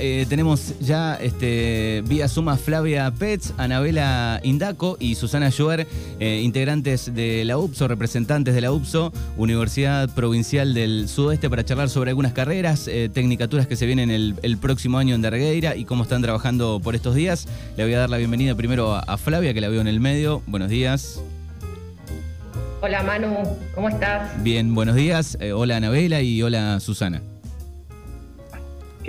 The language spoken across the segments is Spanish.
eh, tenemos ya este, vía suma Flavia Pets, Anabela Indaco y Susana Joer, eh, integrantes de la UPSO, representantes de la UPSO, Universidad Provincial del Sudoeste, para charlar sobre algunas carreras, eh, tecnicaturas que se vienen el, próximo año en Darregueira y cómo están trabajando por estos días. Le voy a dar la bienvenida primero a, a Flavia, que la veo en el medio. Buenos días. Hola Manu, ¿cómo estás? Bien, buenos días. hola Anabela y hola Susana.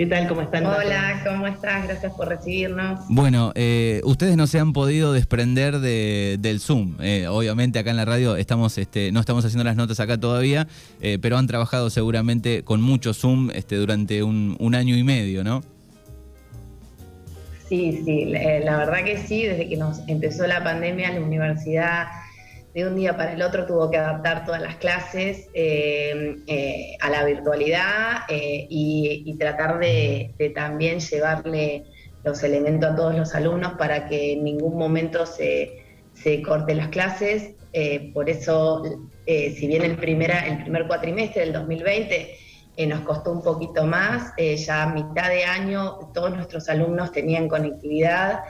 ¿Qué tal? ¿Cómo están? Hola, ¿cómo estás? Gracias por recibirnos. Bueno, eh, ustedes no se han podido desprender del Zoom. Eh, obviamente acá en la radio estamos, este, no estamos haciendo las notas acá todavía, eh, pero han trabajado seguramente con mucho Zoom este, durante un, un año y medio, ¿no? Sí, sí, la verdad que sí, desde que nos empezó la pandemia, la universidad de un día para el otro tuvo que adaptar todas las clases eh, eh, a la virtualidad eh, y, tratar de, también llevarle los elementos a todos los alumnos para que en ningún momento se, se corten las clases. por eso, si bien el, primera, el primer cuatrimestre del 2020 nos costó un poquito más, ya a mitad de año todos nuestros alumnos tenían conectividad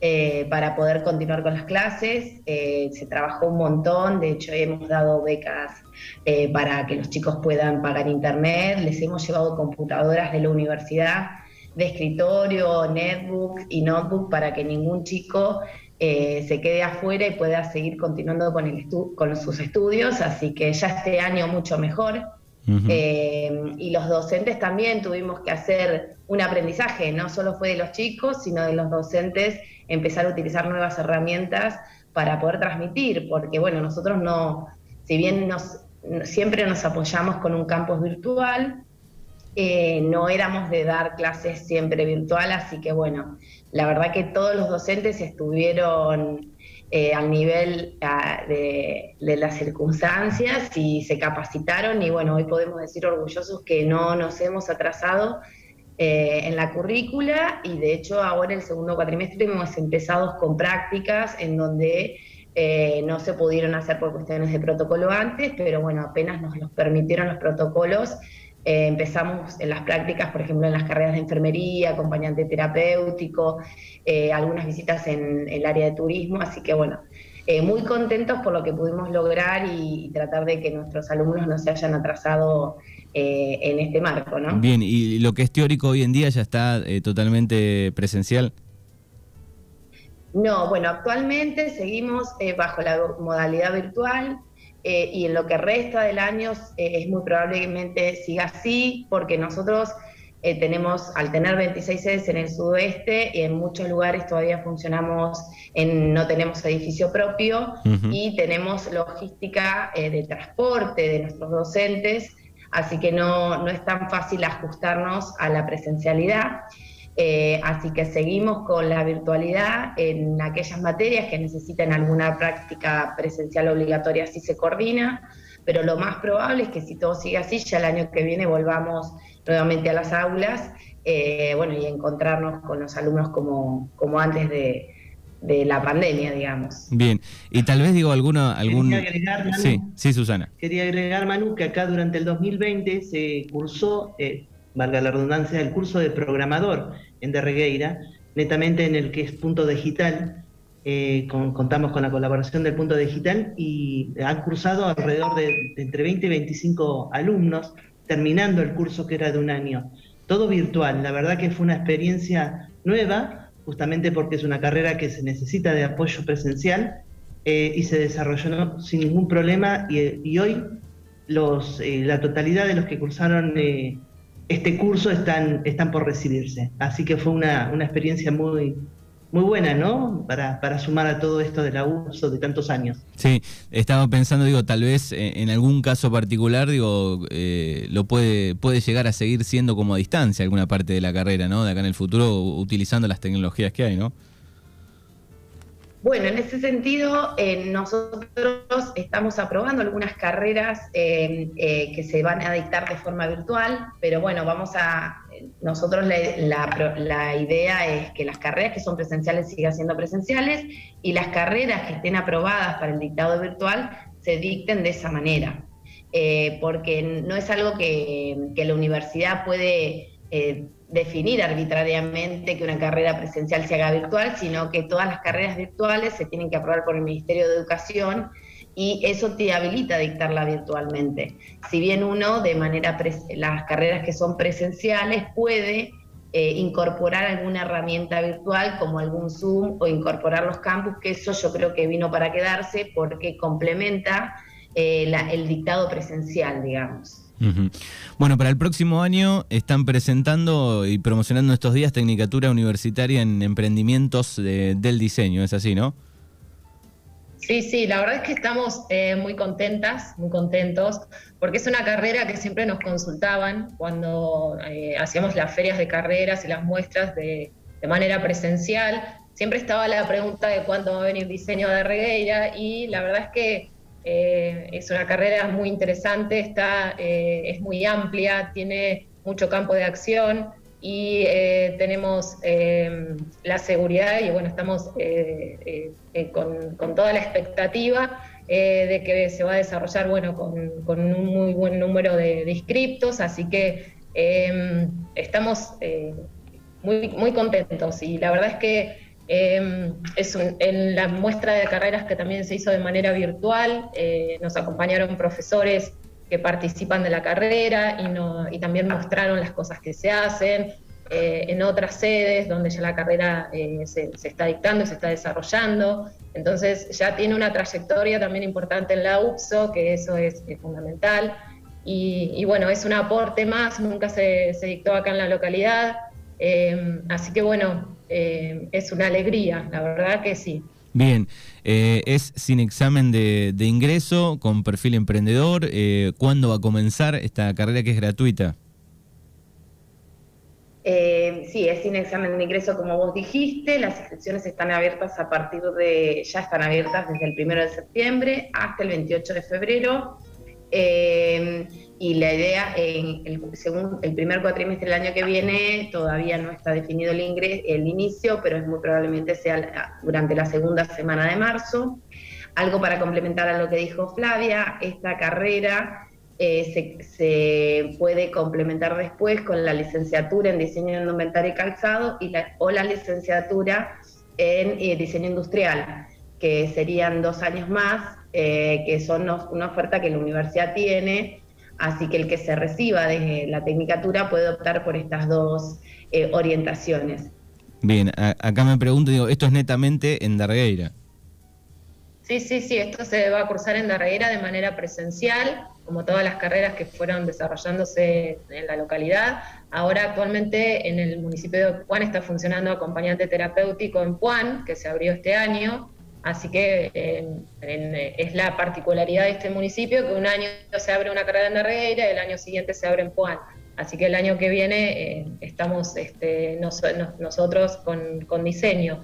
eh, para poder continuar con las clases. Eh, se trabajó un montón, de hecho hemos dado becas eh, para que los chicos puedan pagar internet, les hemos llevado computadoras de la universidad de escritorio, netbook y notebook para que ningún chico se quede afuera y pueda seguir continuando con, el con sus estudios, así que ya este año mucho mejor. Y los docentes también tuvimos que hacer un aprendizaje, no solo fue de los chicos, sino de los docentes empezar a utilizar nuevas herramientas para poder transmitir, porque bueno, nosotros no, si bien nos, siempre nos apoyamos con un campus virtual, eh, no éramos de dar clases siempre virtual, así que bueno, la verdad que todos los docentes estuvieron eh, al nivel ah, de, las circunstancias y se capacitaron y bueno, hoy podemos decir orgullosos que no nos hemos atrasado eh, en la currícula y de hecho ahora el segundo cuatrimestre hemos empezado con prácticas en donde eh, no se pudieron hacer por cuestiones de protocolo antes, pero bueno, apenas nos los permitieron los protocolos, eh, empezamos en las prácticas, por ejemplo, en las carreras de enfermería, acompañante terapéutico, algunas visitas en el área de turismo, así que bueno, muy contentos por lo que pudimos lograr y, tratar de que nuestros alumnos no se hayan atrasado eh, en este marco. ¿no? Bien, ¿y lo que es teórico hoy en día ya está eh, totalmente presencial? No, bueno, actualmente seguimos eh, bajo la modalidad virtual y en lo que resta del año es muy probablemente siga así, porque nosotros tenemos, al tener 26 sedes en el sudoeste, y en muchos lugares todavía funcionamos, en, no tenemos edificio propio y tenemos logística de transporte de nuestros docentes así que no, es tan fácil ajustarnos a la presencialidad. Eh, así que seguimos con la virtualidad en aquellas materias que necesiten alguna práctica presencial obligatoria, si se coordina, pero lo más probable es que si todo sigue así, ya el año que viene volvamos nuevamente a las aulas eh, bueno, y encontrarnos con los alumnos como, como antes de, de la pandemia, digamos. Bien, y tal vez digo alguna... Algún... Quería agregar, Manu, sí, sí, Susana. Quería agregar, Manu, que acá durante el 2020 se cursó, eh, valga la redundancia, el curso de programador en Derregueira, netamente en el que es punto digital. Eh, contamos con la colaboración del punto digital y han cursado alrededor de, entre 20 y 25 alumnos, terminando el curso que era de un año. Todo virtual, la verdad que fue una experiencia nueva, justamente porque es una carrera que se necesita de apoyo presencial eh, y se desarrolló sin ningún problema y, hoy eh, la totalidad de los que cursaron este curso están, están por recibirse. Así que fue una, una experiencia muy, muy buena, ¿no? Para, para sumar a todo esto del abuso de tantos años. Sí, estaba pensando, digo, tal vez eh, en algún caso particular, digo, eh, lo puede, puede llegar a seguir siendo como a distancia alguna parte de la carrera, ¿no? De acá en el futuro, utilizando las tecnologías que hay, ¿no? Bueno, en ese sentido, eh, nosotros estamos aprobando algunas carreras eh, eh, que se van a dictar de forma virtual, pero bueno, vamos a, nosotros la, idea es que las carreras que son presenciales sigan siendo presenciales y las carreras que estén aprobadas para el dictado virtual se dicten de esa manera, porque no es algo que, que la universidad puede definir arbitrariamente que una carrera presencial se haga virtual, sino que todas las carreras virtuales se tienen que aprobar por el Ministerio de Educación y eso te habilita dictarla virtualmente. Si bien uno, de manera, las carreras que son presenciales, puede eh, incorporar alguna herramienta virtual como algún Zoom o incorporar los campus, que eso yo creo que vino para quedarse porque complementa eh, el dictado presencial, digamos. Bueno, para el próximo año están presentando y promocionando estos días Tecnicatura Universitaria en Emprendimientos del Diseño, ¿es así, no? Sí, sí, la verdad es que estamos eh, muy contentas, muy contentos, porque es una carrera que siempre nos consultaban cuando eh, hacíamos las ferias de carreras y las muestras de, manera presencial. Siempre estaba la pregunta de cuándo va a venir diseño de Regueira y la verdad es que eh, es una carrera muy interesante, está, es muy amplia, tiene mucho campo de acción y eh, tenemos eh, la seguridad y bueno, estamos eh, con, toda la expectativa de que se va a desarrollar bueno, con, un muy buen número de, inscriptos, así que estamos muy, muy contentos y la verdad es que em, es en la muestra de carreras que también se hizo de manera virtual, nos acompañaron profesores que participan de la carrera y, no, y también mostraron las cosas que se hacen. Eh, en otras sedes donde ya la carrera eh, se, está dictando, se está desarrollando. Entonces ya tiene una trayectoria también importante en la UPSO, que eso es, fundamental. Y, bueno, es un aporte más, nunca se, dictó acá en la localidad. Eh, así que bueno, es una alegría, la verdad que sí. Bien, es sin examen de, ingreso, con perfil emprendedor. ¿Cuándo va a comenzar esta carrera que es gratuita? Eh, sí, es sin examen de ingreso, como vos dijiste. Las inscripciones están abiertas a partir de, ya están abiertas desde el 1 de septiembre hasta el 28 de febrero. Eh, y la idea, en el, según el primer cuatrimestre del año que viene, todavía no está definido el, el inicio, pero es muy probablemente sea durante la segunda semana de marzo. Algo para complementar a lo que dijo Flavia, esta carrera eh, se, puede complementar después con la licenciatura en diseño de y calzado y la, o la licenciatura en eh, diseño industrial, que serían dos años más, eh, que son una oferta que la universidad tiene, así que el que se reciba de la tecnicatura puede optar por estas dos orientaciones. Bien, acá me pregunto, digo, esto es netamente en Darreira. Sí, sí, sí, esto se va a cursar en Darreira de manera presencial como todas las carreras que fueron desarrollándose en la localidad. Ahora actualmente en el municipio de Puan está funcionando acompañante terapéutico en Puan, que se abrió este año, así que es la particularidad de este municipio que un año se abre una carrera en Darreira y el año siguiente se abre en Puan. Así que el año que viene eh, estamos este, nosotros con, diseño.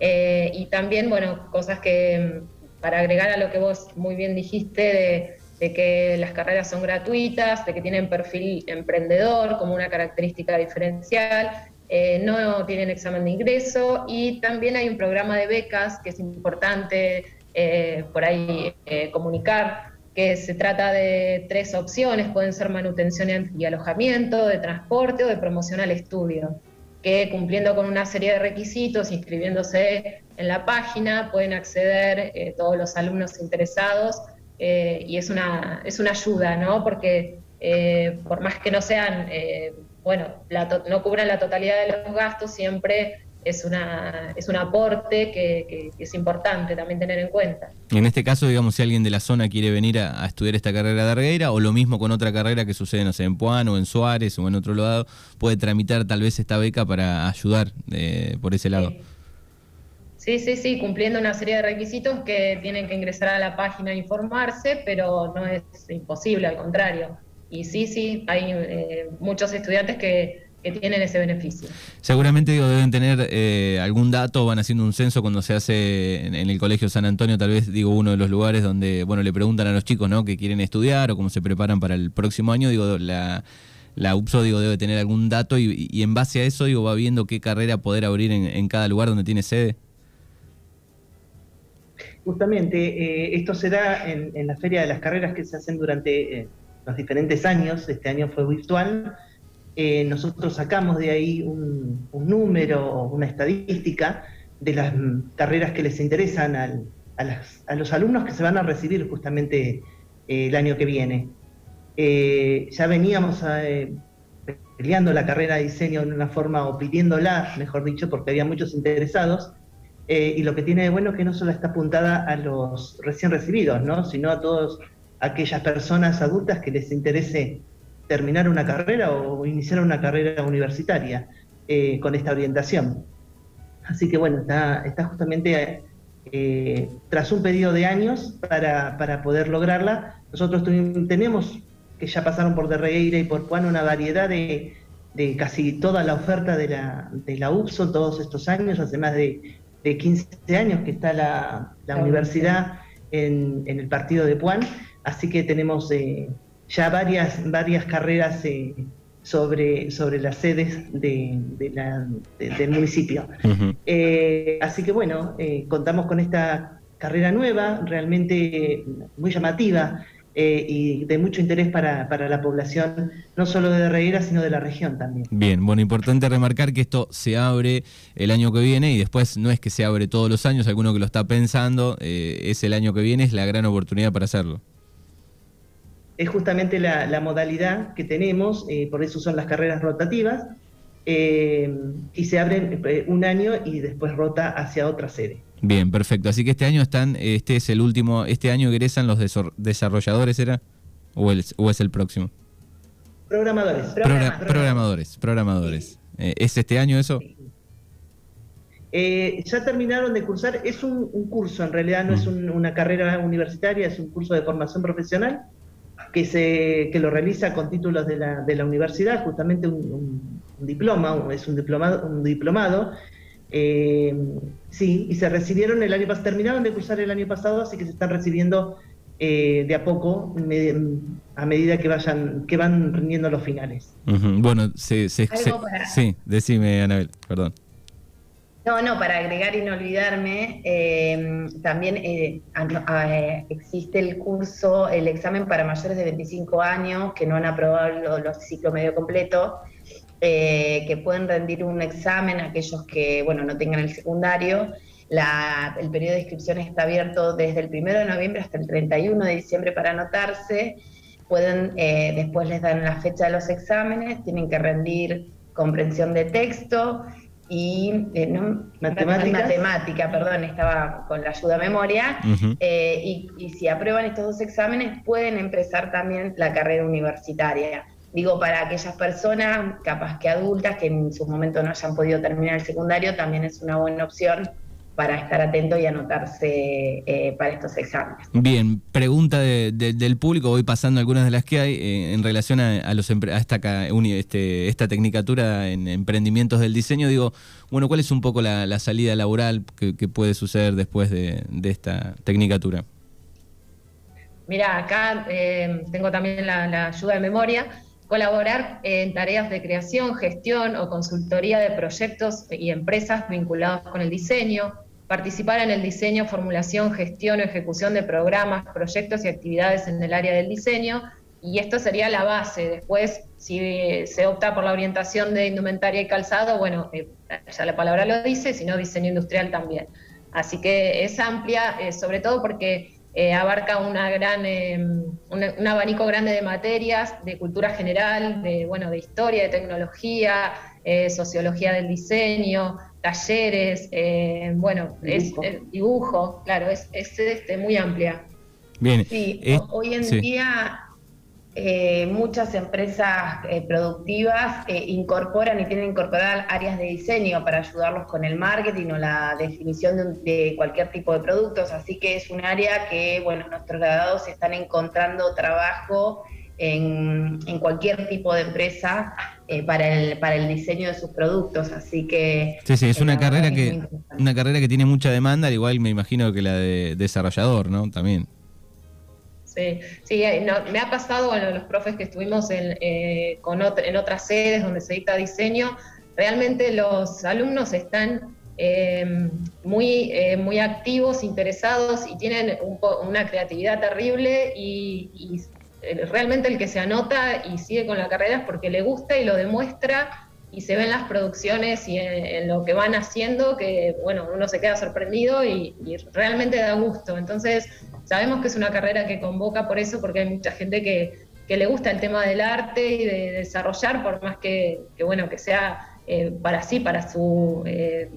Eh, y también, bueno, cosas que para agregar a lo que vos muy bien dijiste de que las carreras son gratuitas, de que tienen perfil emprendedor como una característica diferencial, eh, no tienen examen de ingreso y también hay un programa de becas que es importante eh, por ahí eh, comunicar, que se trata de tres opciones, pueden ser manutención y alojamiento, de transporte o de promoción al estudio, que cumpliendo con una serie de requisitos, inscribiéndose en la página, pueden acceder todos los alumnos interesados y es una, es una ayuda, ¿no? Porque por más que no sean, eh, bueno, no cubran la totalidad de los gastos, siempre es, una, es un aporte que, es importante también tener en cuenta. En este caso, digamos, si alguien de la zona quiere venir a, estudiar esta carrera de Argueira, o lo mismo con otra carrera que sucede, no sé, en Puan o en Suárez o en otro lado, puede tramitar tal vez esta beca para ayudar por ese lado. Sí, sí, sí, cumpliendo una serie de requisitos que tienen que ingresar a la página e informarse, pero no es imposible, al contrario. Y sí, sí, hay eh, muchos estudiantes que, tienen ese beneficio. Seguramente digo, deben tener eh, algún dato, van haciendo un censo cuando se hace en, el Colegio San Antonio, tal vez digo uno de los lugares donde bueno le preguntan a los chicos ¿no? que quieren estudiar o cómo se preparan para el próximo año, digo, la, la UPSO digo, debe tener algún dato y, en base a eso digo, va viendo qué carrera poder abrir en cada lugar donde tiene sede. Justamente, eh, esto se da en, la Feria de las Carreras que se hacen durante eh, los diferentes años. Este año fue virtual. eh, nosotros sacamos de ahí un, número, una estadística de las carreras que les interesan a, los alumnos que se van a recibir justamente eh, el año que viene. Eh, ya veníamos peleando la carrera de diseño de una forma, o pidiéndola, mejor dicho, porque había muchos interesados, y lo que tiene de bueno es que no solo está apuntada a los recién recibidos, ¿no? sino a todas aquellas personas adultas que les interese terminar una carrera o iniciar una carrera universitaria eh, con esta orientación. Así que bueno, está, está justamente eh, tras un pedido de años para, para poder lograrla. Nosotros tenemos, que ya pasaron por Derregueira y por Puan, una variedad de, de, casi toda la oferta de la, de la UPSO todos estos años, hace más de, de 15 años que está la, la universidad en, en, el partido de Puan, así que tenemos... Eh, ya varias, varias carreras eh, sobre, sobre las sedes de, del municipio. Eh, así que bueno, eh, contamos con esta carrera nueva, realmente muy llamativa. y de mucho interés para, para, la población, no solo de Reguera, sino de la región también. Bien, bueno, importante remarcar que esto se abre el año que viene y después no es que se abre todos los años, alguno que lo está pensando, es el año que viene, es la gran oportunidad para hacerlo es justamente la, modalidad que tenemos, eh, por eso son las carreras rotativas, eh, y se abren eh, un año y después rota hacia otra sede. Bien, perfecto. Así que este año están, este es el último, este año egresan los desarrolladores, ¿era? ¿O, o es el próximo? Programadores. programadores, programadores. ¿Es este año eso? ya terminaron de cursar, es un, curso, en realidad no es mm. una carrera universitaria, es un curso de formación profesional que, se, que lo realiza con títulos de la, de la universidad, justamente un, diploma, es un diplomado, un diplomado eh, sí, y se recibieron el año pasado, terminaron de cursar el año pasado, así que se están recibiendo eh, de a poco, a medida que vayan, que van rindiendo los finales. Bueno, se, se, sí, decime, Anabel, perdón. No, no, para agregar y no olvidarme, eh, también eh, eh, existe el curso, el examen para mayores de 25 años que no han aprobado los, ciclos medio completo, que pueden rendir un examen aquellos que, bueno, no tengan el secundario. el periodo de inscripción está abierto desde el 1 de noviembre hasta el 31 de diciembre para anotarse. Pueden, después les dan la fecha de los exámenes, tienen que rendir comprensión de texto, y eh, no, matemática, perdón, estaba con la ayuda a memoria, eh, y, si aprueban estos dos exámenes pueden empezar también la carrera universitaria. Digo, para aquellas personas, capaz que adultas, que en su momento no hayan podido terminar el secundario, también es una buena opción para estar atento y anotarse eh, para estos exámenes. Bien, pregunta del público, voy pasando algunas de las que hay eh, en relación a, los a esta, este, esta tecnicatura en emprendimientos del diseño. Digo, bueno, ¿cuál es un poco la, salida laboral que, puede suceder después de, esta tecnicatura? Mira, acá eh, tengo también la ayuda de memoria colaborar en tareas de creación, gestión o consultoría de proyectos y empresas vinculados con el diseño, participar en el diseño, formulación, gestión o ejecución de programas, proyectos y actividades en el área del diseño, y esto sería la base. Después, si se opta por la orientación de indumentaria y calzado, bueno, eh, ya la palabra lo dice, sino diseño industrial también. Así que es amplia, eh, sobre todo porque eh, abarca una gran, eh, un, abanico grande de materias, de cultura general, de, bueno, de historia, de tecnología, eh, sociología del diseño, talleres, bueno, dibujo. es dibujo, claro, es, es este, muy amplia. Bien. Sí, hoy en día eh, muchas empresas eh, productivas eh, incorporan y tienen incorporar áreas de diseño para ayudarlos con el marketing o la definición de, cualquier tipo de productos. Así que es un área que, bueno, nuestros graduados están encontrando trabajo en, cualquier tipo de empresa para, el, para el diseño de sus productos. Así que. Sí, sí, es una carrera que, una carrera que tiene mucha demanda, al igual me imagino que la de desarrollador, ¿no? También. Sí, sí eh, me ha pasado, bueno, los profes que estuvimos en, eh, con en otras sedes donde se dicta diseño, realmente los alumnos están eh, muy, muy activos, interesados y tienen una creatividad terrible y, realmente el que se anota y sigue con la carrera es porque le gusta y lo demuestra y se ven las producciones y en, lo que van haciendo que, bueno, uno se queda sorprendido y, realmente da gusto. Entonces, sabemos que es una carrera que convoca por eso, porque hay mucha gente que, le gusta el tema del arte y de, desarrollar, por más que, bueno, que sea eh, para sí, para su eh,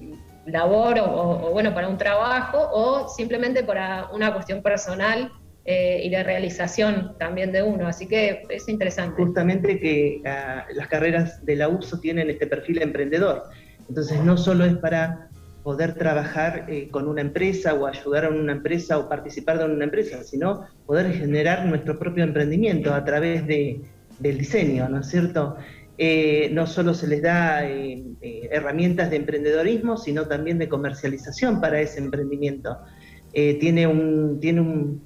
labor o, bueno, para un trabajo o simplemente para una cuestión personal eh, y de realización también de uno. Así que es interesante. Justamente que ah, las carreras de la UPSO tienen este perfil emprendedor. Entonces no solo es para poder trabajar eh, con una empresa o ayudar a una empresa o participar de una empresa, sino poder generar nuestro propio emprendimiento a través de, del diseño, ¿no es cierto? Eh, no solo se les da herramientas de emprendedorismo, sino también de comercialización para ese emprendimiento. tiene un, tiene un,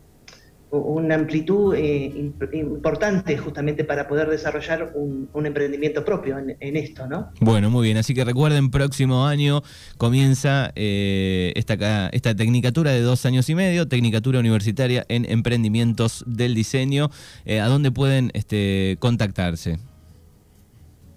una amplitud eh, importante justamente para poder desarrollar un, emprendimiento propio en, esto, ¿no? Bueno, muy bien, así que recuerden, próximo año comienza eh, esta, esta tecnicatura de dos años y medio, tecnicatura universitaria en emprendimientos del diseño, eh, ¿a dónde pueden este, contactarse?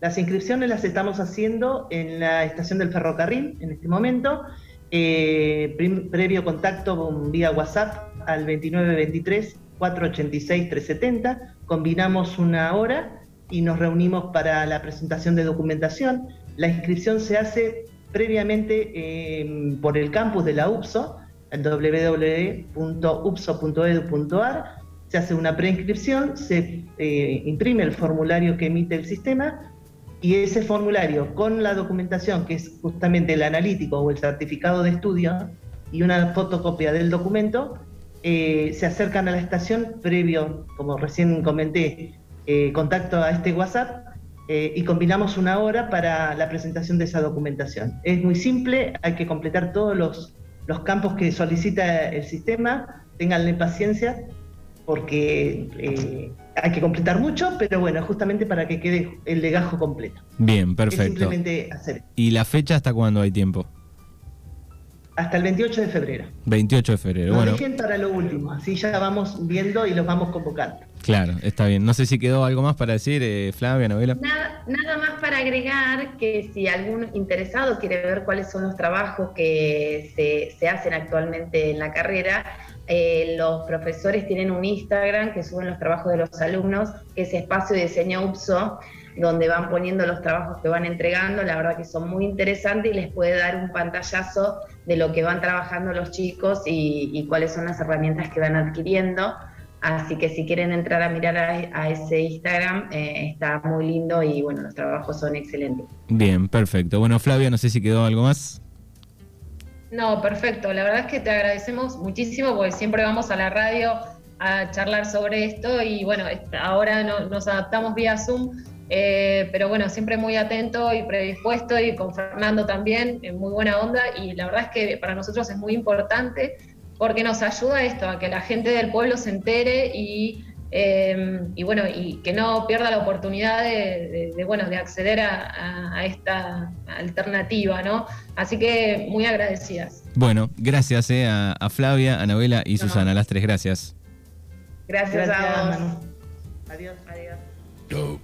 Las inscripciones las estamos haciendo en la estación del ferrocarril en este momento, previo contacto vía WhatsApp al 2923 486 370, combinamos una hora y nos reunimos para la presentación de documentación. La inscripción se hace previamente em, por el campus de la UPSO, www.upso.edu.ar. Se hace una preinscripción, se eh, imprime el formulario que emite el sistema y ese formulario con la documentación, que es justamente el analítico o el certificado de estudio, y una fotocopia del documento, eh, se acercan a la estación previo, como recién comenté, eh, contacto a este WhatsApp eh, y combinamos una hora para la presentación de esa documentación. Es muy simple, hay que completar todos los, los campos que solicita el sistema, tenganle paciencia porque hay que completar mucho, pero bueno, justamente para que quede el legajo completo. Bien, perfecto. simplemente hacer. ¿Y la fecha hasta cuándo hay tiempo? Hasta el 28 de febrero. 28 de febrero, bueno. dejen para lo último, así ya vamos viendo y los vamos convocando. Claro, está bien. No sé si quedó algo más para decir, eh, Flavia, Novela. Nada, nada más para agregar que si algún interesado quiere ver cuáles son los trabajos que se, se hacen actualmente en la carrera, eh, los profesores tienen un Instagram que suben los trabajos de los alumnos, que es Espacio de Diseño UPSO donde van poniendo los trabajos que van entregando, la verdad que son muy interesantes y les puede dar un pantallazo de lo que van trabajando los chicos y, cuáles son las herramientas que van adquiriendo. Así que si quieren entrar a mirar a, ese Instagram, eh, está muy lindo y bueno, los trabajos son excelentes. Bien, perfecto. Bueno, Flavia, no sé si quedó algo más. No, perfecto. La verdad es que te agradecemos muchísimo porque siempre vamos a la radio a charlar sobre esto y bueno, ahora nos adaptamos vía Zoom eh, pero bueno, siempre muy atento y predispuesto y con Fernando también, en muy buena onda. Y la verdad es que para nosotros es muy importante porque nos ayuda esto, a que la gente del pueblo se entere y, eh, y bueno, y que no pierda la oportunidad de, bueno, de acceder a, esta alternativa, ¿no? Así que muy agradecidas. Bueno, gracias eh, a, Flavia, a Anabela y Susana, las tres, gracias. Gracias, a vos. Adiós. Adiós.